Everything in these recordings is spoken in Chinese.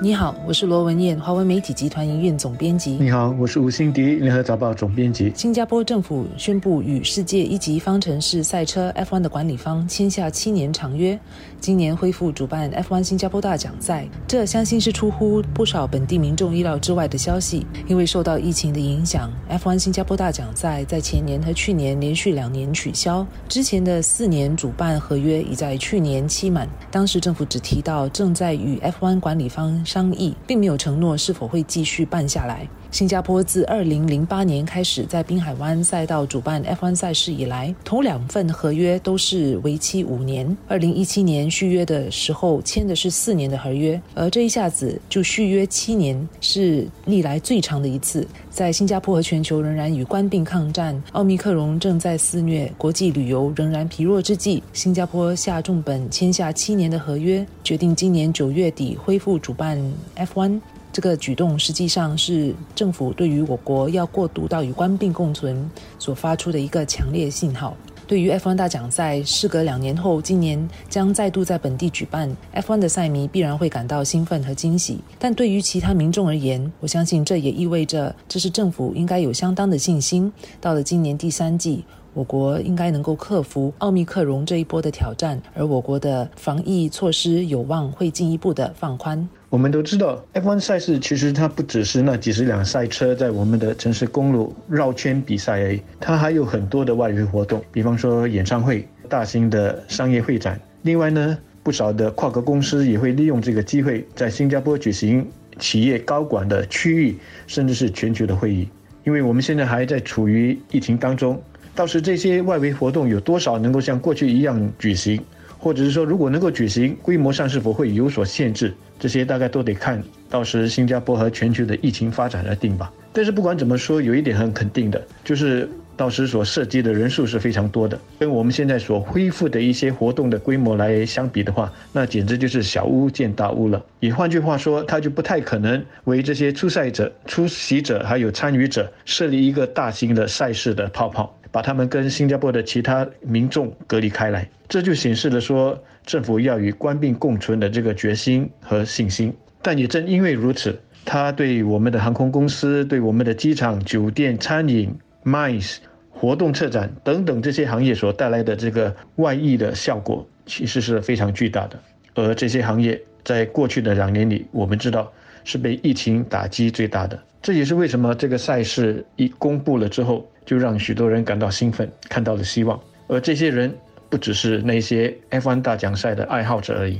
你好，我是罗文燕，华为媒体集团营运总编辑。你好，我是吴欣迪，联合早报总编辑。新加坡政府宣布与世界一级方程式赛车 F1 的管理方签下七年长约，今年恢复主办 F1 新加坡大奖赛。这相信是出乎不少本地民众意料之外的消息，因为受到疫情的影响，F1 新加坡大奖赛在前年和去年连续两年取消，之前的四年主办合约已在去年期满。当时政府只提到正在与 F1 管理方。商议并没有承诺是否会继续办下来。新加坡自二零零八年开始在滨海湾赛道主办 F1 赛事以来，头两份合约都是为期五年。二零一七年续约的时候签的是四年的合约，而这一下子就续约七年，是历来最长的一次。在新加坡和全球仍然与官病抗战，奥密克戎正在肆虐，国际旅游仍然疲弱之际，新加坡下重本签下七年的合约，决定今年九月底恢复主办 F1。这个举动实际上是政府对于我国要过渡到与官病共存所发出的一个强烈信号。对于 F1 大奖赛，事隔两年后，今年将再度在本地举办，F1 的赛迷必然会感到兴奋和惊喜。但对于其他民众而言，我相信这也意味着，这是政府应该有相当的信心。到了今年第三季。我国应该能够克服奥密克戎这一波的挑战，而我国的防疫措施有望会进一步的放宽。我们都知道，F1 赛事其实它不只是那几十辆赛车在我们的城市公路绕圈比赛而已，它还有很多的外围活动，比方说演唱会、大型的商业会展。另外呢，不少的跨国公司也会利用这个机会在新加坡举行企业高管的区域甚至是全球的会议，因为我们现在还在处于疫情当中。到时这些外围活动有多少能够像过去一样举行，或者是说如果能够举行，规模上是否会有所限制？这些大概都得看到时新加坡和全球的疫情发展而定吧。但是不管怎么说，有一点很肯定的，就是到时所涉及的人数是非常多的，跟我们现在所恢复的一些活动的规模来相比的话，那简直就是小巫见大巫了。也换句话说，他就不太可能为这些出赛者、出席者还有参与者设立一个大型的赛事的泡泡。把他们跟新加坡的其他民众隔离开来，这就显示了说政府要与官病共存的这个决心和信心。但也正因为如此，他对我们的航空公司、对我们的机场、酒店、餐饮、MICE、活动策展等等这些行业所带来的这个外溢的效果，其实是非常巨大的。而这些行业在过去的两年里，我们知道是被疫情打击最大的。这也是为什么这个赛事一公布了之后。就让许多人感到兴奋，看到了希望。而这些人不只是那些 F1 大奖赛的爱好者而已。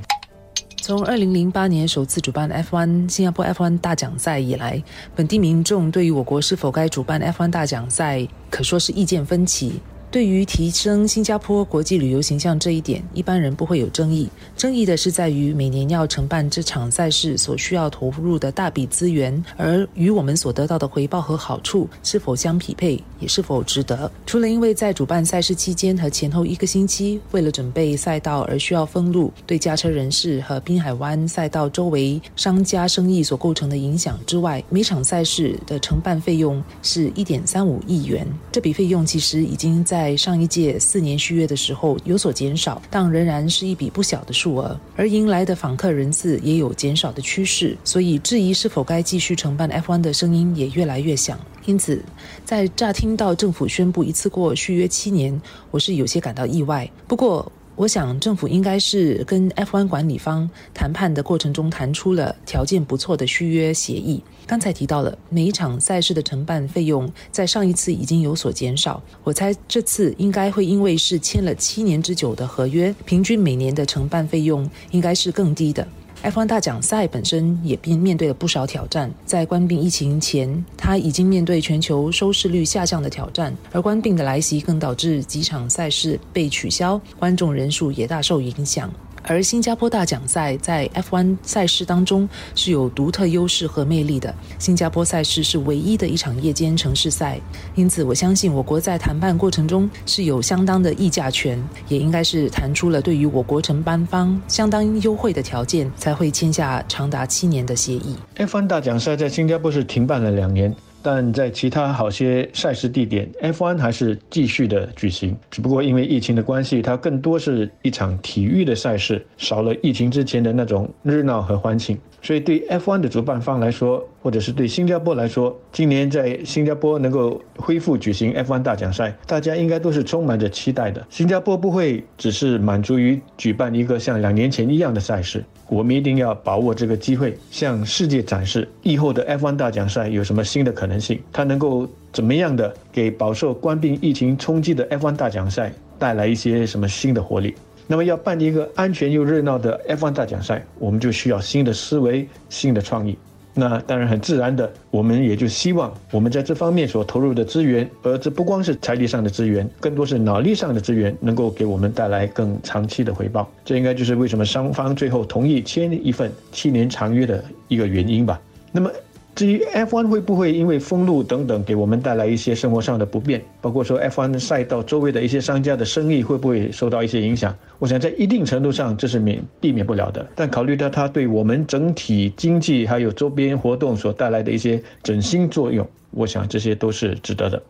从二零零八年首次主办 F1 新加坡 F1 大奖赛以来，本地民众对于我国是否该主办 F1 大奖赛，可说是意见分歧。对于提升新加坡国际旅游形象这一点，一般人不会有争议。争议的是在于每年要承办这场赛事所需要投入的大笔资源，而与我们所得到的回报和好处是否相匹配，也是否值得。除了因为在主办赛事期间和前后一个星期，为了准备赛道而需要封路，对驾车人士和滨海湾赛道周围商家生意所构成的影响之外，每场赛事的承办费用是一点三五亿元。这笔费用其实已经在。在上一届四年续约的时候有所减少，但仍然是一笔不小的数额。而迎来的访客人次也有减少的趋势，所以质疑是否该继续承办 F1 的声音也越来越响。因此，在乍听到政府宣布一次过续约七年，我是有些感到意外。不过，我想，政府应该是跟 F1 管理方谈判的过程中谈出了条件不错的续约协议。刚才提到了每一场赛事的承办费用，在上一次已经有所减少。我猜这次应该会因为是签了七年之久的合约，平均每年的承办费用应该是更低的。F1 大奖赛本身也并面对了不少挑战。在关闭疫情前，他已经面对全球收视率下降的挑战，而关闭的来袭更导致几场赛事被取消，观众人数也大受影响。而新加坡大奖赛在 F1 赛事当中是有独特优势和魅力的。新加坡赛事是唯一的一场夜间城市赛，因此我相信我国在谈判过程中是有相当的议价权，也应该是谈出了对于我国承办方相当优惠的条件，才会签下长达七年的协议。F1 大奖赛在新加坡是停办了两年。但在其他好些赛事地点，F1 还是继续的举行。只不过因为疫情的关系，它更多是一场体育的赛事，少了疫情之前的那种热闹和欢庆。所以对 F1 的主办方来说，或者是对新加坡来说，今年在新加坡能够恢复举行 F1 大奖赛，大家应该都是充满着期待的。新加坡不会只是满足于举办一个像两年前一样的赛事，我们一定要把握这个机会，向世界展示以后的 F1 大奖赛有什么新的可能性，它能够怎么样的给饱受官兵疫情冲击的 F1 大奖赛带来一些什么新的活力。那么要办一个安全又热闹的 F1 大奖赛，我们就需要新的思维、新的创意。那当然很自然的，我们也就希望我们在这方面所投入的资源，而这不光是财力上的资源，更多是脑力上的资源，能够给我们带来更长期的回报。这应该就是为什么双方最后同意签一份七年长约的一个原因吧。那么。至于 F1 会不会因为封路等等给我们带来一些生活上的不便，包括说 F1 赛道周围的一些商家的生意会不会受到一些影响？我想在一定程度上这是免避免不了的。但考虑到它对我们整体经济还有周边活动所带来的一些振兴作用，我想这些都是值得的。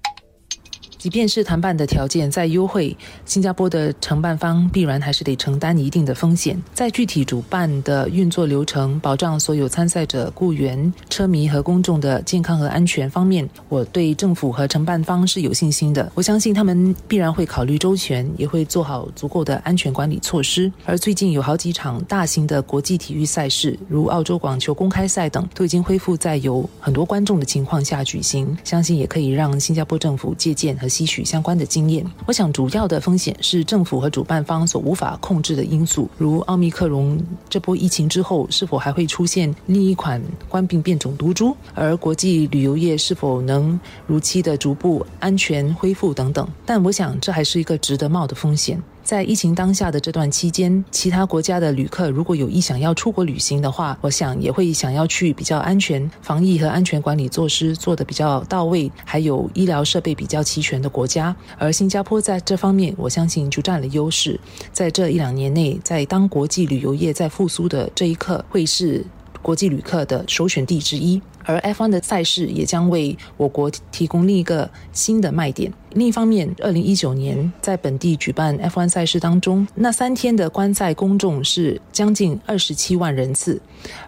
即便是谈判的条件再优惠，新加坡的承办方必然还是得承担一定的风险。在具体主办的运作流程、保障所有参赛者、雇员、车迷和公众的健康和安全方面，我对政府和承办方是有信心的。我相信他们必然会考虑周全，也会做好足够的安全管理措施。而最近有好几场大型的国际体育赛事，如澳洲网球公开赛等，都已经恢复在有很多观众的情况下举行，相信也可以让新加坡政府借鉴和。吸取相关的经验，我想主要的风险是政府和主办方所无法控制的因素，如奥密克戎这波疫情之后是否还会出现另一款冠病变种毒株，而国际旅游业是否能如期的逐步安全恢复等等。但我想这还是一个值得冒的风险。在疫情当下的这段期间，其他国家的旅客如果有意想要出国旅行的话，我想也会想要去比较安全、防疫和安全管理措施做得比较到位，还有医疗设备比较齐全的国家。而新加坡在这方面，我相信就占了优势。在这一两年内，在当国际旅游业在复苏的这一刻，会是国际旅客的首选地之一。而 F1 的赛事也将为我国提供另一个新的卖点。另一方面，二零一九年在本地举办 F1 赛事当中，那三天的观赛公众是将近二十七万人次，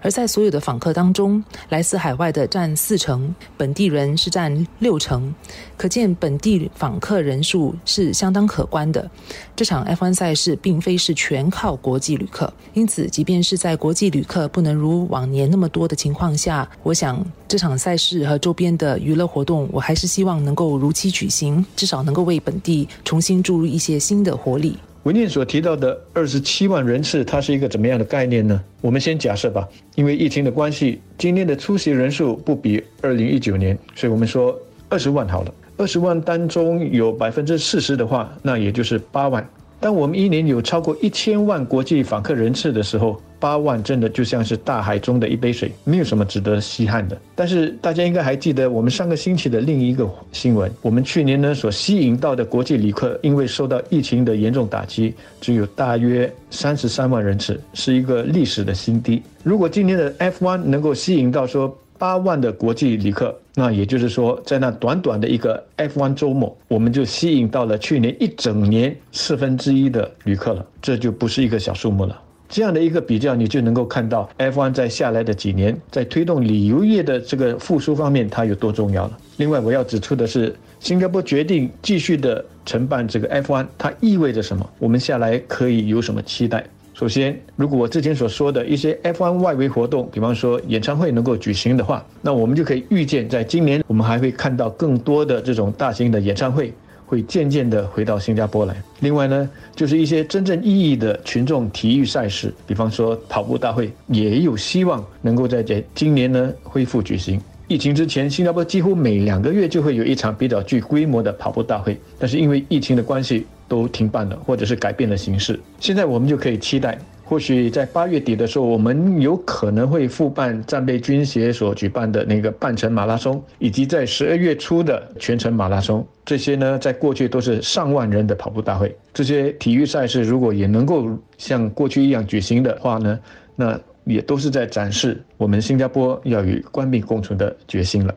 而在所有的访客当中，来自海外的占四成，本地人是占六成，可见本地访客人数是相当可观的。这场 F1 赛事并非是全靠国际旅客，因此，即便是在国际旅客不能如往年那么多的情况下，我想。这场赛事和周边的娱乐活动，我还是希望能够如期举行，至少能够为本地重新注入一些新的活力。文念所提到的二十七万人次，它是一个怎么样的概念呢？我们先假设吧，因为疫情的关系，今年的出席人数不比二零一九年，所以我们说二十万好了。二十万当中有百分之四十的话，那也就是八万。当我们一年有超过一千万国际访客人次的时候，八万真的就像是大海中的一杯水，没有什么值得稀罕的。但是大家应该还记得我们上个星期的另一个新闻，我们去年呢所吸引到的国际旅客，因为受到疫情的严重打击，只有大约三十三万人次，是一个历史的新低。如果今年的 F1 能够吸引到说，八万的国际旅客，那也就是说，在那短短的一个 F1 周末，我们就吸引到了去年一整年四分之一的旅客了，这就不是一个小数目了。这样的一个比较，你就能够看到 F1 在下来的几年，在推动旅游业的这个复苏方面，它有多重要了。另外，我要指出的是，新加坡决定继续的承办这个 F1，它意味着什么？我们下来可以有什么期待？首先，如果我之前所说的一些 F1 外围活动，比方说演唱会能够举行的话，那我们就可以预见，在今年我们还会看到更多的这种大型的演唱会会渐渐地回到新加坡来。另外呢，就是一些真正意义的群众体育赛事，比方说跑步大会，也有希望能够在这今年呢恢复举行。疫情之前，新加坡几乎每两个月就会有一场比较具规模的跑步大会，但是因为疫情的关系。都停办了，或者是改变了形式。现在我们就可以期待，或许在八月底的时候，我们有可能会复办战备军协所举办的那个半程马拉松，以及在十二月初的全程马拉松。这些呢，在过去都是上万人的跑步大会。这些体育赛事如果也能够像过去一样举行的话呢，那也都是在展示我们新加坡要与官兵共存的决心了。